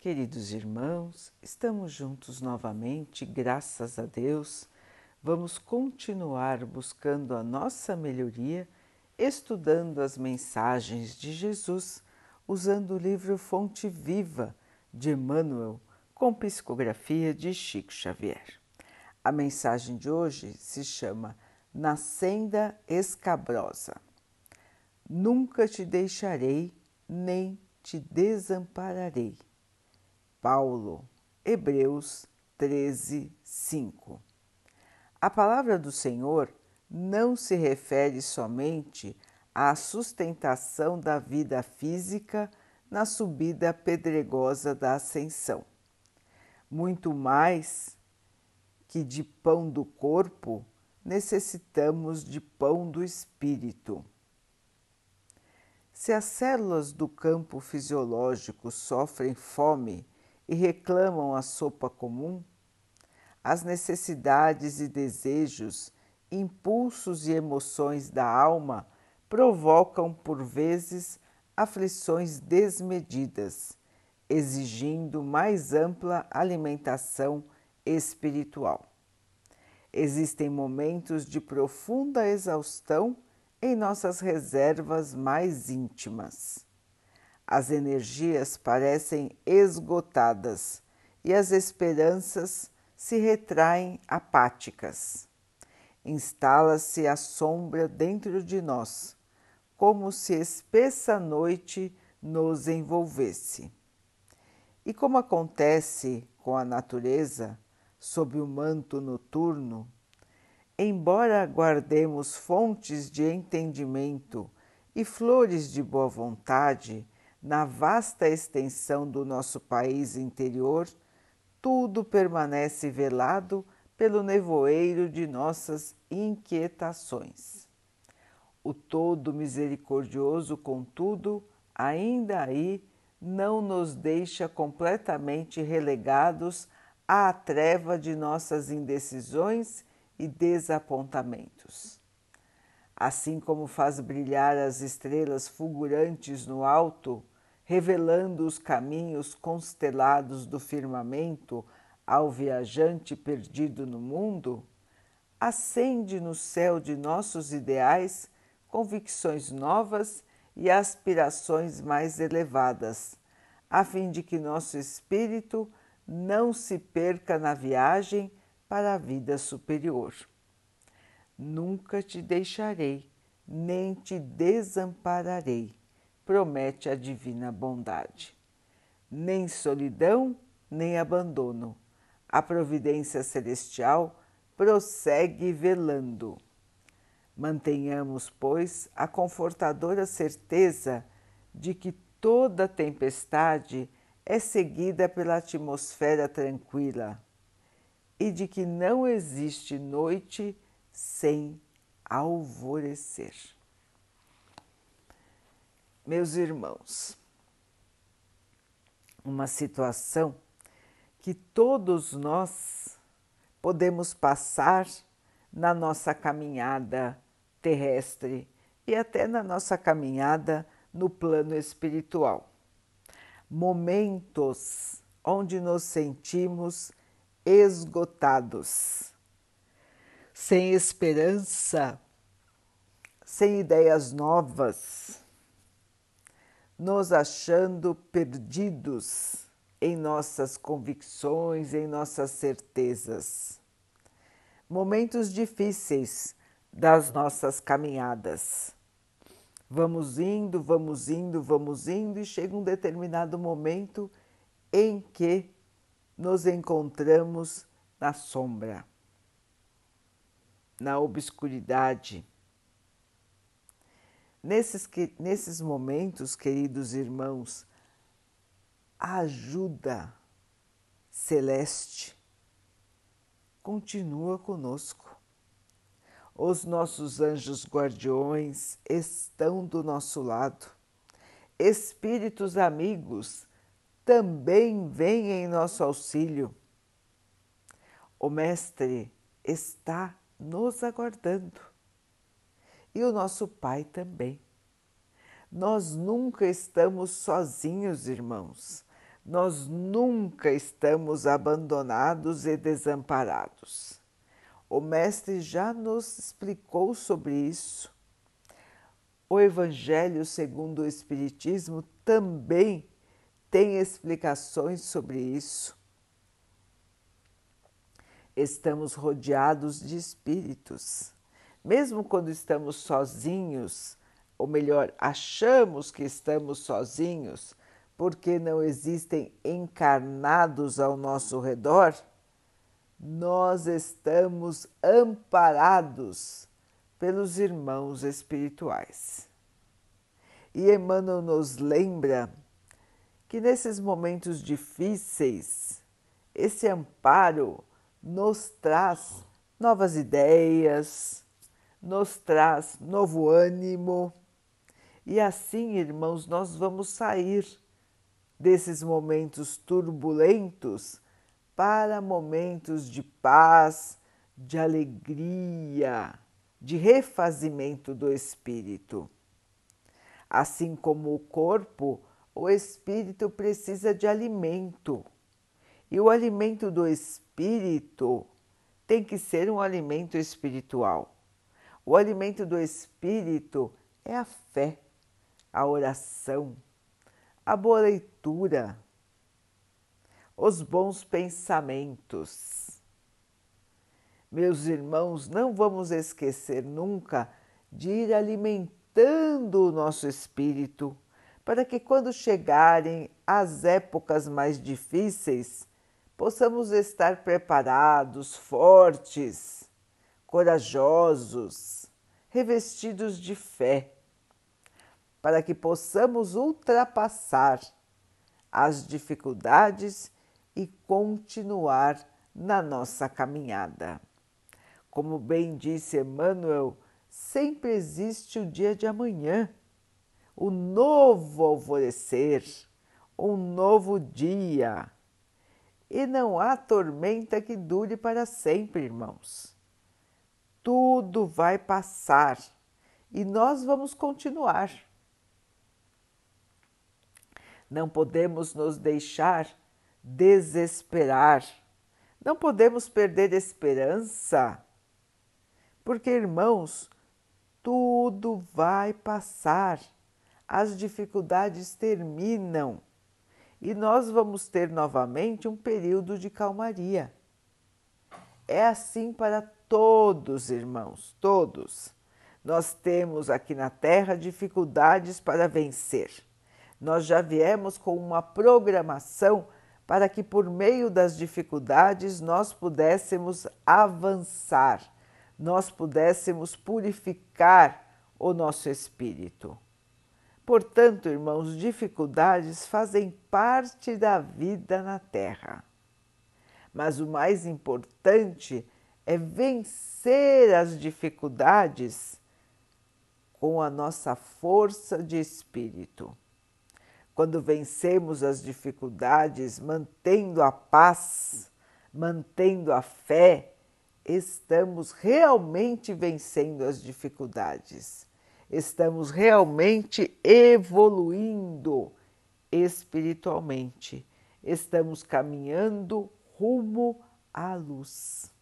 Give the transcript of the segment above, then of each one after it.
Queridos irmãos, estamos juntos novamente, graças a Deus. Vamos continuar buscando a nossa melhoria, estudando as mensagens de Jesus, usando o livro Fonte Viva de Emmanuel, com psicografia de Chico Xavier. A mensagem de hoje se chama Na Senda Escabrosa. Nunca te deixarei, nem te desampararei Paulo, Hebreus 13, 5. A palavra do Senhor não se refere somente à sustentação da vida física na subida pedregosa da ascensão. Muito mais que de pão do corpo, necessitamos de pão do espírito. Se as células do campo fisiológico sofrem fome e reclamam a sopa comum, as necessidades e desejos, impulsos e emoções da alma provocam por vezes aflições desmedidas, exigindo mais ampla alimentação espiritual. Existem momentos de profunda exaustão em nossas reservas mais íntimas as energias parecem esgotadas e as esperanças se retraem apáticas. Instala-se a sombra dentro de nós, como se espessa noite nos envolvesse. E como acontece com a natureza, sob o manto noturno, embora guardemos fontes de entendimento e flores de boa vontade na vasta extensão do nosso país interior, tudo permanece velado pelo nevoeiro de nossas inquietações. O Todo Misericordioso, contudo, ainda aí não nos deixa completamente relegados à treva de nossas indecisões e desapontamentos. Assim como faz brilhar as estrelas fulgurantes no alto, revelando os caminhos constelados do firmamento ao viajante perdido no mundo, acende no céu de nossos ideais convicções novas e aspirações mais elevadas, a fim de que nosso espírito não se perca na viagem para a vida superior. Nunca te deixarei, nem te desampararei promete a divina bondade. Nem solidão, nem abandono. A providência celestial prossegue velando. Mantenhamos, pois, a confortadora certeza de que toda tempestade é seguida pela atmosfera tranquila e de que não existe noite sem alvorecer. Meus irmãos, uma situação que todos nós podemos passar na nossa caminhada terrestre e até na nossa caminhada no plano espiritual. Momentos onde nos sentimos esgotados, sem esperança, sem ideias novas nos achando perdidos em nossas convicções, em nossas certezas. Momentos difíceis das nossas caminhadas. Vamos indo, vamos indo, vamos indo, e chega um determinado momento em que nos encontramos na sombra, na obscuridade Nesses, que, nesses momentos, queridos irmãos, a ajuda celeste continua conosco. Os nossos anjos guardiões estão do nosso lado. Espíritos amigos também vêm em nosso auxílio. O Mestre está nos aguardando e o nosso Pai também. Nós nunca estamos sozinhos, irmãos. nós nunca estamos abandonados e desamparados. O Mestre já nos explicou sobre isso. O Evangelho segundo o Espiritismo também tem explicações sobre isso. Estamos rodeados de espíritos. Mesmo quando estamos sozinhos, ou melhor, achamos que estamos sozinhos, porque não existem encarnados ao nosso redor, nós estamos amparados pelos irmãos espirituais. E Emmanuel nos lembra que nesses momentos difíceis, esse amparo nos traz novas ideias, nos traz novo ânimo. E assim, irmãos, nós vamos sair desses momentos turbulentos para momentos de paz, de alegria, de refazimento do espírito. Assim como o corpo, o espírito precisa de alimento. E o alimento do espírito tem que ser um alimento espiritual. O alimento do espírito é a fé, a oração, a boa leitura, os bons pensamentos. Meus irmãos, não vamos esquecer nunca de ir alimentando o nosso espírito, para que quando chegarem as épocas mais difíceis, possamos estar preparados, fortes, corajosos, revestidos de fé para que possamos ultrapassar as dificuldades e continuar na nossa caminhada. Como bem disse Emmanuel, sempre existe o dia de amanhã, o novo alvorecer, um novo dia. E não há tormenta que dure para sempre, irmãos. Tudo vai passar e nós vamos continuar não podemos nos deixar desesperar, não podemos perder esperança, porque, irmãos, tudo vai passar, as dificuldades terminam e nós vamos ter novamente um período de calmaria. É assim para todos, irmãos, todos. Nós temos aqui na Terra dificuldades para vencer nós já viemos com uma programação para que, por meio das dificuldades, nós pudéssemos avançar, nós pudéssemos purificar o nosso espírito. Portanto, irmãos, dificuldades fazem parte da vida na Terra. Mas o mais importante é vencer as dificuldades com a nossa força de espírito. Quando vencemos as dificuldades, mantendo a paz, mantendo a fé, estamos realmente vencendo as dificuldades. Estamos realmente evoluindo espiritualmente. Estamos caminhando rumo à luz.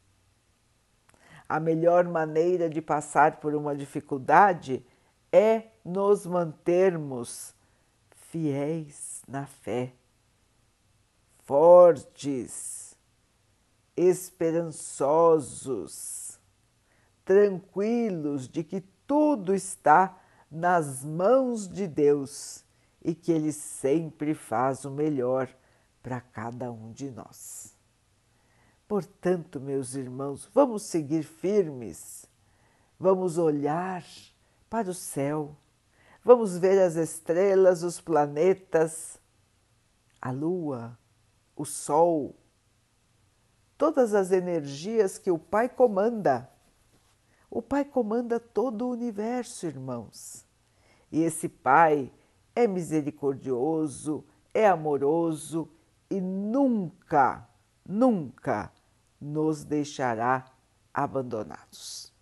A melhor maneira de passar por uma dificuldade é nos mantermos fiéis na fé, fortes, esperançosos, tranquilos de que tudo está nas mãos de Deus e que Ele sempre faz o melhor para cada um de nós. Portanto, meus irmãos, vamos seguir firmes, vamos olhar para o céu Vamos ver as estrelas, os planetas, a lua, o sol, todas as energias que o Pai comanda. O Pai comanda todo o universo, irmãos. E esse Pai é misericordioso, é amoroso e nunca, nunca nos deixará abandonados.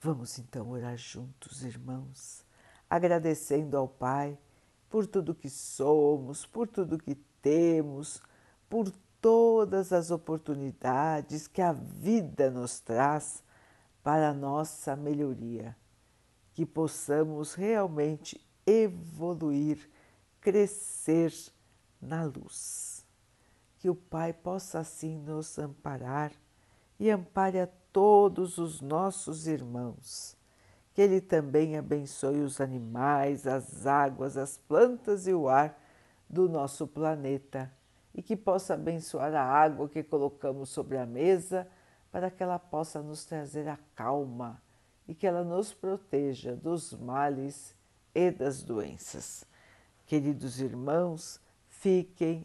Vamos então orar juntos, irmãos, agradecendo ao Pai por tudo que somos, por tudo que temos, por todas as oportunidades que a vida nos traz para a nossa melhoria, que possamos realmente evoluir, crescer na luz. Que o Pai possa assim nos amparar e ampare a todos os nossos irmãos. Que Ele também abençoe os animais, as águas, as plantas e o ar do nosso planeta e que possa abençoar a água que colocamos sobre a mesa para que ela possa nos trazer a calma e que ela nos proteja dos males e das doenças. Queridos irmãos, fiquem,